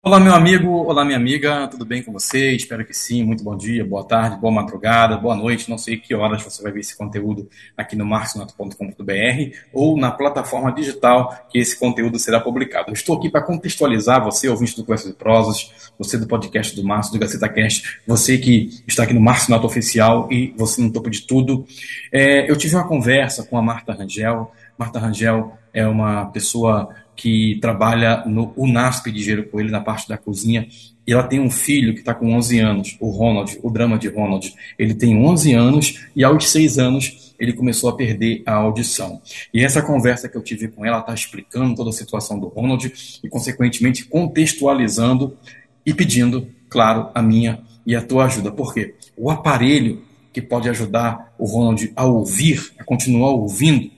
Olá, meu amigo, olá, minha amiga, tudo bem com você? Espero que sim. Muito bom dia, boa tarde, boa madrugada, boa noite. Não sei que horas você vai ver esse conteúdo aqui no marcionato.com.br ou na plataforma digital que esse conteúdo será publicado. Eu estou aqui para contextualizar você, ouvinte do Conversa de Prosas, você do podcast do Márcio, do Gaceta Cast, você que está aqui no Marcionato Oficial e você no topo de tudo. É, eu tive uma conversa com a Marta Rangel. Marta Rangel é uma pessoa que trabalha no UNASP de Gero Coelho, na parte da cozinha, e ela tem um filho que está com 11 anos, o Ronald, o drama de Ronald. Ele tem 11 anos e aos 6 anos ele começou a perder a audição. E essa conversa que eu tive com ela está explicando toda a situação do Ronald e, consequentemente, contextualizando e pedindo, claro, a minha e a tua ajuda. Por quê? O aparelho que pode ajudar o Ronald a ouvir, a continuar ouvindo,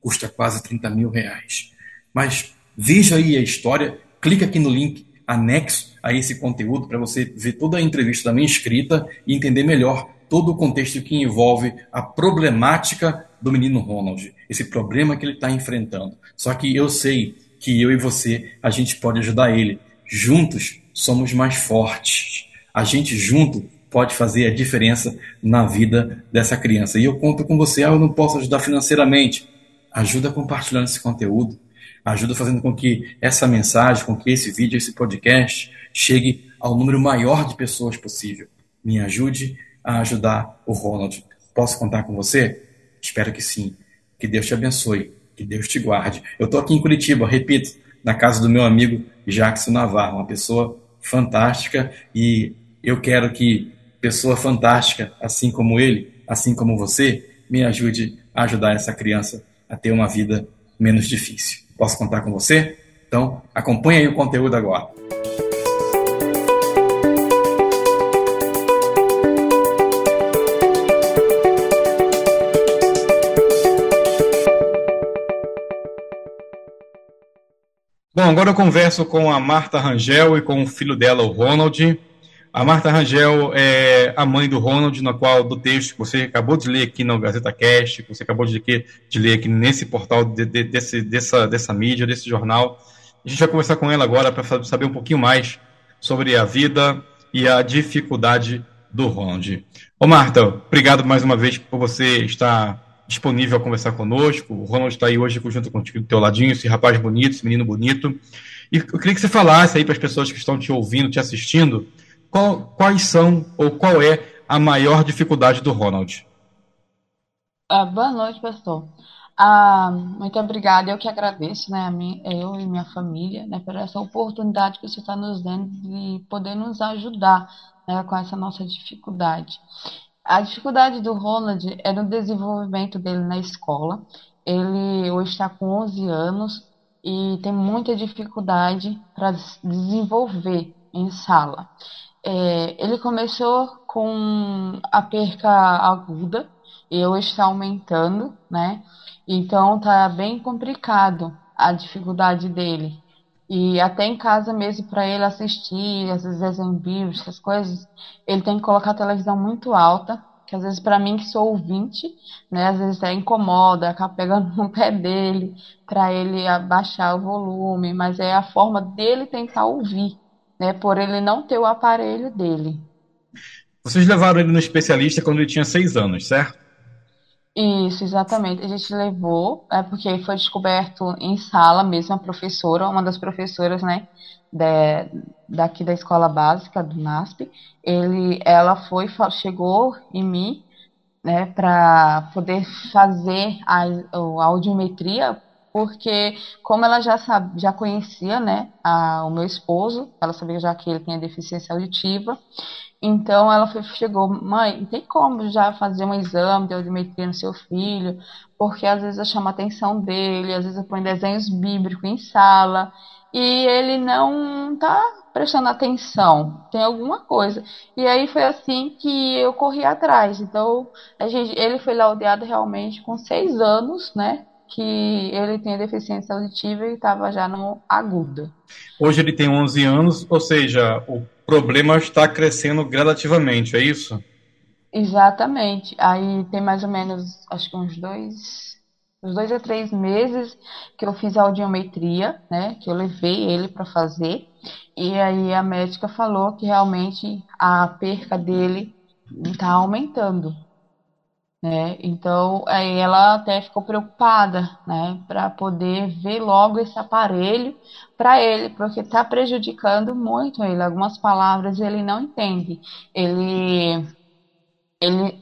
custa quase 30 mil reais. Mas veja aí a história, clica aqui no link anexo a esse conteúdo para você ver toda a entrevista da minha escrita e entender melhor todo o contexto que envolve a problemática do menino Ronald, esse problema que ele está enfrentando. Só que eu sei que eu e você, a gente pode ajudar ele. Juntos somos mais fortes. A gente junto pode fazer a diferença na vida dessa criança. E eu conto com você, ah, eu não posso ajudar financeiramente. Ajuda compartilhando esse conteúdo ajuda fazendo com que essa mensagem, com que esse vídeo, esse podcast chegue ao número maior de pessoas possível. Me ajude a ajudar o Ronald. Posso contar com você? Espero que sim. Que Deus te abençoe, que Deus te guarde. Eu estou aqui em Curitiba, repito, na casa do meu amigo Jackson Navarro, uma pessoa fantástica e eu quero que pessoa fantástica, assim como ele, assim como você, me ajude a ajudar essa criança a ter uma vida menos difícil. Posso contar com você? Então, acompanhe aí o conteúdo agora. Bom, agora eu converso com a Marta Rangel e com o filho dela, o Ronald. A Marta Rangel é a mãe do Ronald, na qual do texto que você acabou de ler aqui no Gazeta Cast, que você acabou de ler, de ler aqui nesse portal de, de, desse, dessa, dessa mídia, desse jornal. A gente vai conversar com ela agora para saber um pouquinho mais sobre a vida e a dificuldade do Ronald. Ô Marta, obrigado mais uma vez por você estar disponível a conversar conosco. O Ronald está aí hoje junto contigo do teu ladinho, esse rapaz bonito, esse menino bonito. E eu queria que você falasse aí para as pessoas que estão te ouvindo, te assistindo, qual, quais são ou qual é a maior dificuldade do Ronald? Ah, boa noite, pastor. Ah, muito obrigada. Eu que agradeço, né, a mim, eu e minha família, né, por essa oportunidade que você está nos dando de poder nos ajudar né, com essa nossa dificuldade. A dificuldade do Ronald é no desenvolvimento dele na escola. Ele hoje está com 11 anos e tem muita dificuldade para desenvolver em sala. É, ele começou com a perca aguda e hoje está aumentando, né? Então tá bem complicado a dificuldade dele. E até em casa mesmo para ele assistir esses desenhos bíblicos, essas coisas, ele tem que colocar a televisão muito alta, que às vezes para mim que sou ouvinte, né, às vezes até incomoda, acaba pegando no pé dele para ele abaixar o volume, mas é a forma dele tentar ouvir, né, por ele não ter o aparelho dele. Vocês levaram ele no especialista quando ele tinha seis anos, certo? Isso, exatamente. A gente levou, é porque foi descoberto em sala mesmo a professora, uma das professoras, né, de, daqui da escola básica do NASP. Ele, ela foi, chegou em mim, né, para poder fazer a, a audiometria porque como ela já sabe, já conhecia, né, a, o meu esposo, ela sabia já que ele tinha deficiência auditiva, então ela foi, chegou, mãe, tem como já fazer um exame de audiometria no seu filho? Porque às vezes eu chamo a atenção dele, às vezes eu ponho desenhos bíblicos em sala e ele não tá prestando atenção, tem alguma coisa. E aí foi assim que eu corri atrás. Então, gente, ele foi laudeado realmente com seis anos, né? Que ele tem deficiência auditiva e estava já no agudo. Hoje ele tem 11 anos, ou seja, o problema está crescendo gradativamente, é isso? Exatamente. Aí tem mais ou menos, acho que uns dois, uns dois a três meses que eu fiz a audiometria, né? Que eu levei ele para fazer. E aí a médica falou que realmente a perca dele está aumentando, né? Então aí ela até ficou preocupada, né? Para poder ver logo esse aparelho para ele, porque está prejudicando muito ele. Algumas palavras ele não entende. Ele ele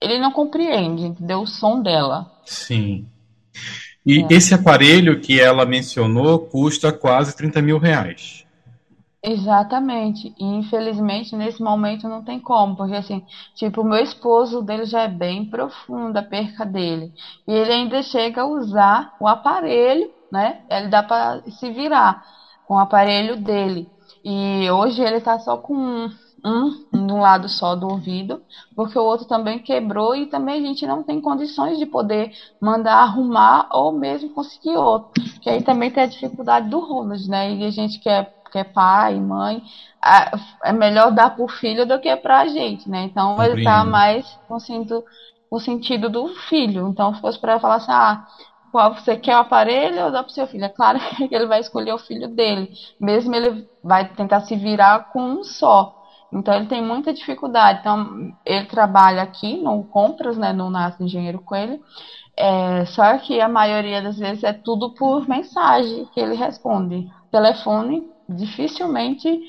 ele não compreende, entendeu? O som dela. Sim. E é. esse aparelho que ela mencionou custa quase 30 mil reais. Exatamente. E infelizmente nesse momento não tem como, porque assim, tipo, o meu esposo dele já é bem profunda a perca dele. E ele ainda chega a usar o aparelho, né? Ele dá para se virar com o aparelho dele. E hoje ele tá só com um de um lado só do ouvido, porque o outro também quebrou e também a gente não tem condições de poder mandar arrumar ou mesmo conseguir outro. Que aí também tem a dificuldade do Ronald, né? E a gente quer que é pai, mãe, é melhor dar para o filho do que para a gente, né? Então Compreendo. ele está mais sentido, com o sentido do filho. Então, se fosse para falar assim, ah, qual você quer o aparelho ou dá para o seu filho? É claro que ele vai escolher o filho dele, mesmo ele vai tentar se virar com um só. Então ele tem muita dificuldade. Então ele trabalha aqui no compras, né, no Nasce Engenheiro Coelho. É, só que a maioria das vezes é tudo por mensagem que ele responde. Telefone dificilmente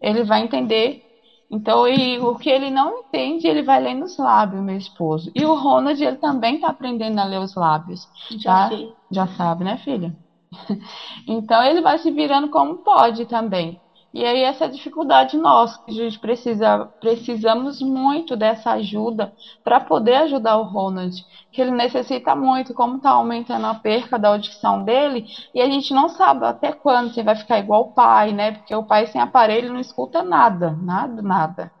ele vai entender. Então, e o que ele não entende, ele vai ler nos lábios, meu esposo. E o Ronald, ele também está aprendendo a ler os lábios. Já, tá? Já sabe, né, filha? então, ele vai se virando como pode também. E aí essa dificuldade nossa, que a gente precisa, precisamos muito dessa ajuda para poder ajudar o Ronald, que ele necessita muito, como está aumentando a perca da audição dele, e a gente não sabe até quando você vai ficar igual o pai, né? Porque o pai sem aparelho não escuta nada, nada, nada.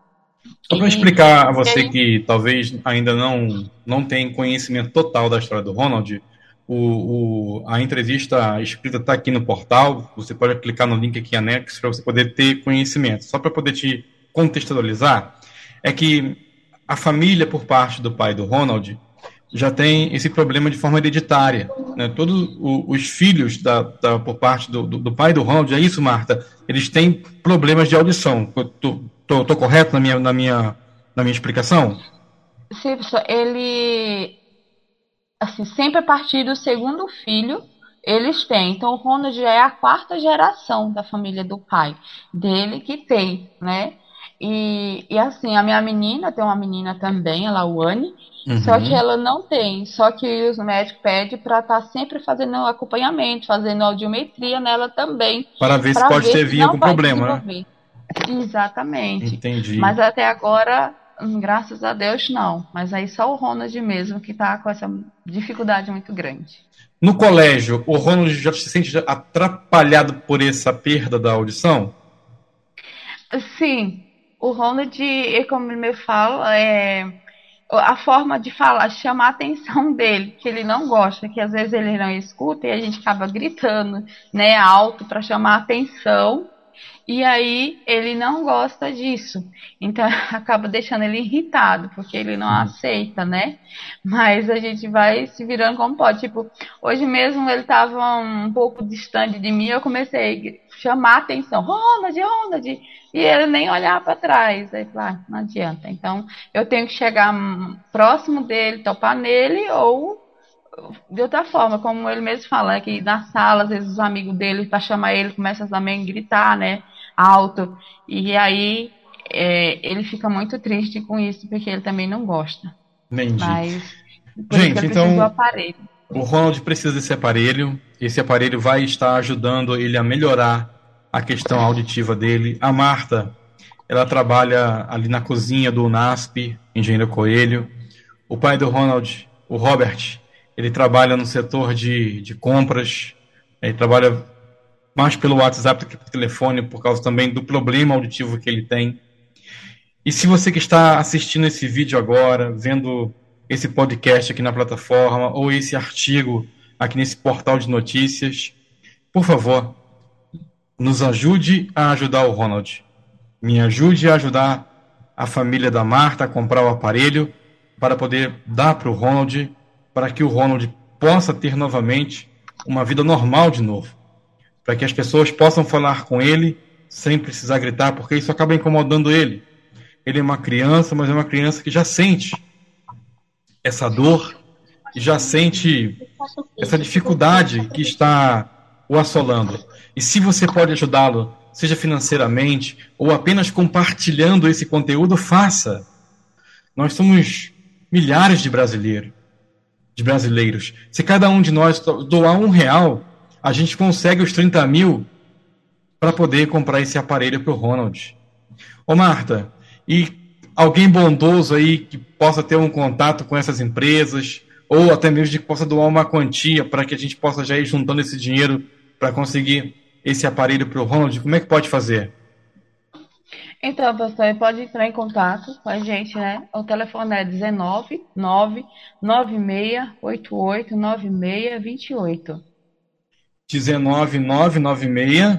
Só para explicar a você que talvez ainda não, não tem conhecimento total da história do Ronald, o, o, a entrevista escrita está aqui no portal. Você pode clicar no link aqui anexo para você poder ter conhecimento. Só para poder te contextualizar, é que a família, por parte do pai do Ronald, já tem esse problema de forma hereditária. Né? Todos os filhos da, da por parte do, do, do, pai do Ronald, é isso, Marta? Eles têm problemas de audição. Estou correto na minha, na, minha, na minha explicação? Sim. Ele assim, sempre a partir do segundo filho eles têm. Então, o Ronald já é a quarta geração da família do pai dele que tem, né? E, e assim, a minha menina, tem uma menina também, a Lawane, uhum. só que ela não tem. Só que os médicos pedem para estar tá sempre fazendo acompanhamento, fazendo audiometria nela também. Para ver se pode ver ter vindo algum problema, né? Exatamente. Entendi. Mas até agora Graças a Deus, não. Mas aí só o Ronald mesmo que está com essa dificuldade muito grande. No colégio, o Ronald já se sente atrapalhado por essa perda da audição? Sim. O Ronald, como ele me fala, é a forma de falar, chamar a atenção dele, que ele não gosta, que às vezes ele não escuta e a gente acaba gritando, né, alto para chamar a atenção e aí ele não gosta disso. Então acaba deixando ele irritado, porque ele não aceita, né? Mas a gente vai se virando como pode. Tipo, hoje mesmo ele estava um pouco distante de mim, eu comecei a chamar a atenção. Ronald, Ronald! E ele nem olhar para trás. Aí, ah, não adianta. Então eu tenho que chegar próximo dele, topar nele ou de outra forma, como ele mesmo fala, que na sala, às vezes os amigos dele, para chamar ele, começam também a gritar, né? alto. E aí é, ele fica muito triste com isso, porque ele também não gosta. Entendi. Mas, Gente, então, o Ronald precisa desse aparelho. Esse aparelho vai estar ajudando ele a melhorar a questão auditiva dele. A Marta, ela trabalha ali na cozinha do NASP, Engenheiro Coelho. O pai do Ronald, o Robert, ele trabalha no setor de, de compras. Ele trabalha mais pelo WhatsApp do que pelo telefone, por causa também do problema auditivo que ele tem. E se você que está assistindo esse vídeo agora, vendo esse podcast aqui na plataforma, ou esse artigo aqui nesse portal de notícias, por favor, nos ajude a ajudar o Ronald. Me ajude a ajudar a família da Marta a comprar o aparelho para poder dar para o Ronald para que o Ronald possa ter novamente uma vida normal de novo. Para que as pessoas possam falar com ele sem precisar gritar, porque isso acaba incomodando ele. Ele é uma criança, mas é uma criança que já sente essa dor já sente essa dificuldade que está o assolando. E se você pode ajudá-lo, seja financeiramente ou apenas compartilhando esse conteúdo, faça. Nós somos milhares de brasileiros, de brasileiros. Se cada um de nós doar um real, a gente consegue os 30 mil para poder comprar esse aparelho para o Ronald. Ô Marta, e alguém bondoso aí que possa ter um contato com essas empresas, ou até mesmo que possa doar uma quantia para que a gente possa já ir juntando esse dinheiro para conseguir esse aparelho para o Ronald, como é que pode fazer? Então, pastor, pode entrar em contato com a gente, né? O telefone é 19 9 9688 9628. 19 996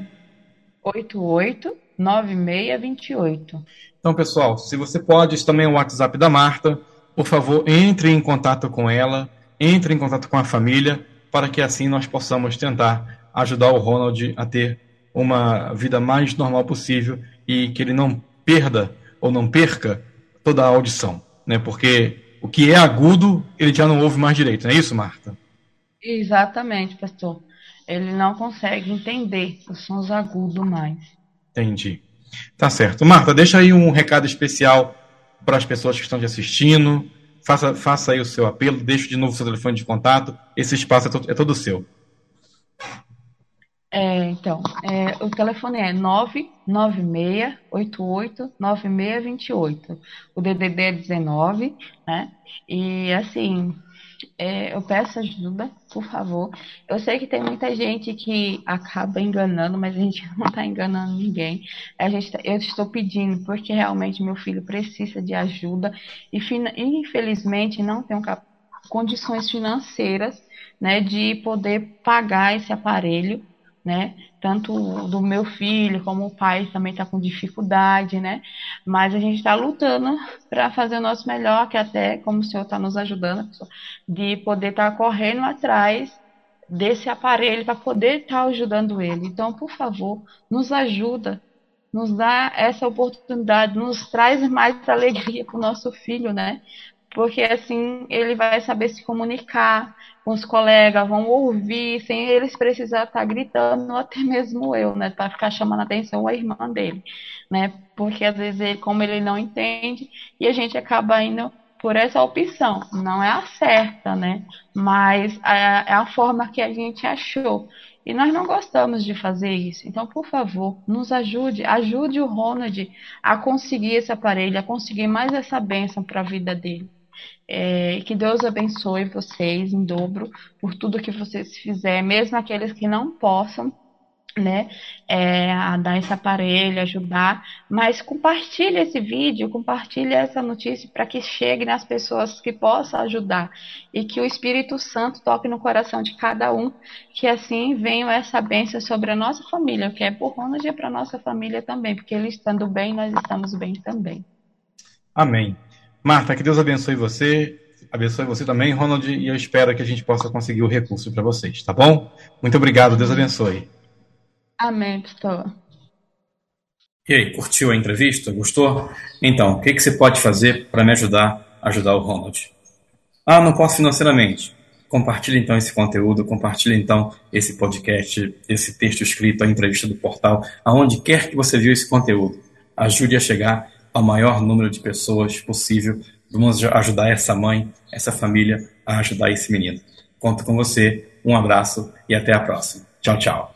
88 9628. Então, pessoal, se você pode, esse também é o WhatsApp da Marta. Por favor, entre em contato com ela, entre em contato com a família, para que assim nós possamos tentar ajudar o Ronald a ter uma vida mais normal possível e que ele não perda ou não perca toda a audição, né? Porque o que é agudo, ele já não ouve mais direito, não é isso, Marta? Exatamente, pastor. Ele não consegue entender os sons agudos mais. Entendi. Tá certo. Marta, deixa aí um recado especial para as pessoas que estão te assistindo. Faça, faça aí o seu apelo, deixe de novo o seu telefone de contato. Esse espaço é, to é todo seu. É, então, é, o telefone é 996889628. O DDD é 19, né? E assim, é, eu peço ajuda, por favor. Eu sei que tem muita gente que acaba enganando, mas a gente não está enganando ninguém. A gente, tá, eu estou pedindo porque realmente meu filho precisa de ajuda e infelizmente não tenho condições financeiras, né, de poder pagar esse aparelho né? Tanto do meu filho como o pai também está com dificuldade, né? Mas a gente está lutando para fazer o nosso melhor, que até como o senhor está nos ajudando, de poder estar tá correndo atrás desse aparelho para poder estar tá ajudando ele. Então, por favor, nos ajuda, nos dá essa oportunidade, nos traz mais alegria para o nosso filho, né? Porque assim ele vai saber se comunicar, com os colegas, vão ouvir sem eles precisar estar tá gritando, até mesmo eu, né, para ficar chamando a atenção a irmã dele, né? Porque às vezes ele, como ele não entende, e a gente acaba indo por essa opção, não é a certa, né? Mas é, a forma que a gente achou. E nós não gostamos de fazer isso. Então, por favor, nos ajude, ajude o Ronald a conseguir esse aparelho, a conseguir mais essa bênção para a vida dele. É, que Deus abençoe vocês em dobro por tudo que vocês fizerem, mesmo aqueles que não possam, né, é, a dar esse aparelho, ajudar, mas compartilhe esse vídeo, compartilhe essa notícia para que chegue nas pessoas que possam ajudar e que o Espírito Santo toque no coração de cada um, que assim venha essa bênção sobre a nossa família, que é por Ronald e para a nossa família também, porque ele estando bem, nós estamos bem também. Amém. Marta, que Deus abençoe você, abençoe você também, Ronald, e eu espero que a gente possa conseguir o recurso para vocês, tá bom? Muito obrigado, Deus abençoe. Amém, pastor. E aí, curtiu a entrevista? Gostou? Então, o que, que você pode fazer para me ajudar a ajudar o Ronald? Ah, não posso financeiramente. Compartilhe então esse conteúdo, compartilhe então esse podcast, esse texto escrito, a entrevista do portal, aonde quer que você viu esse conteúdo. Ajude a chegar ao maior número de pessoas possível. Vamos ajudar essa mãe, essa família a ajudar esse menino. Conto com você. Um abraço e até a próxima. Tchau, tchau.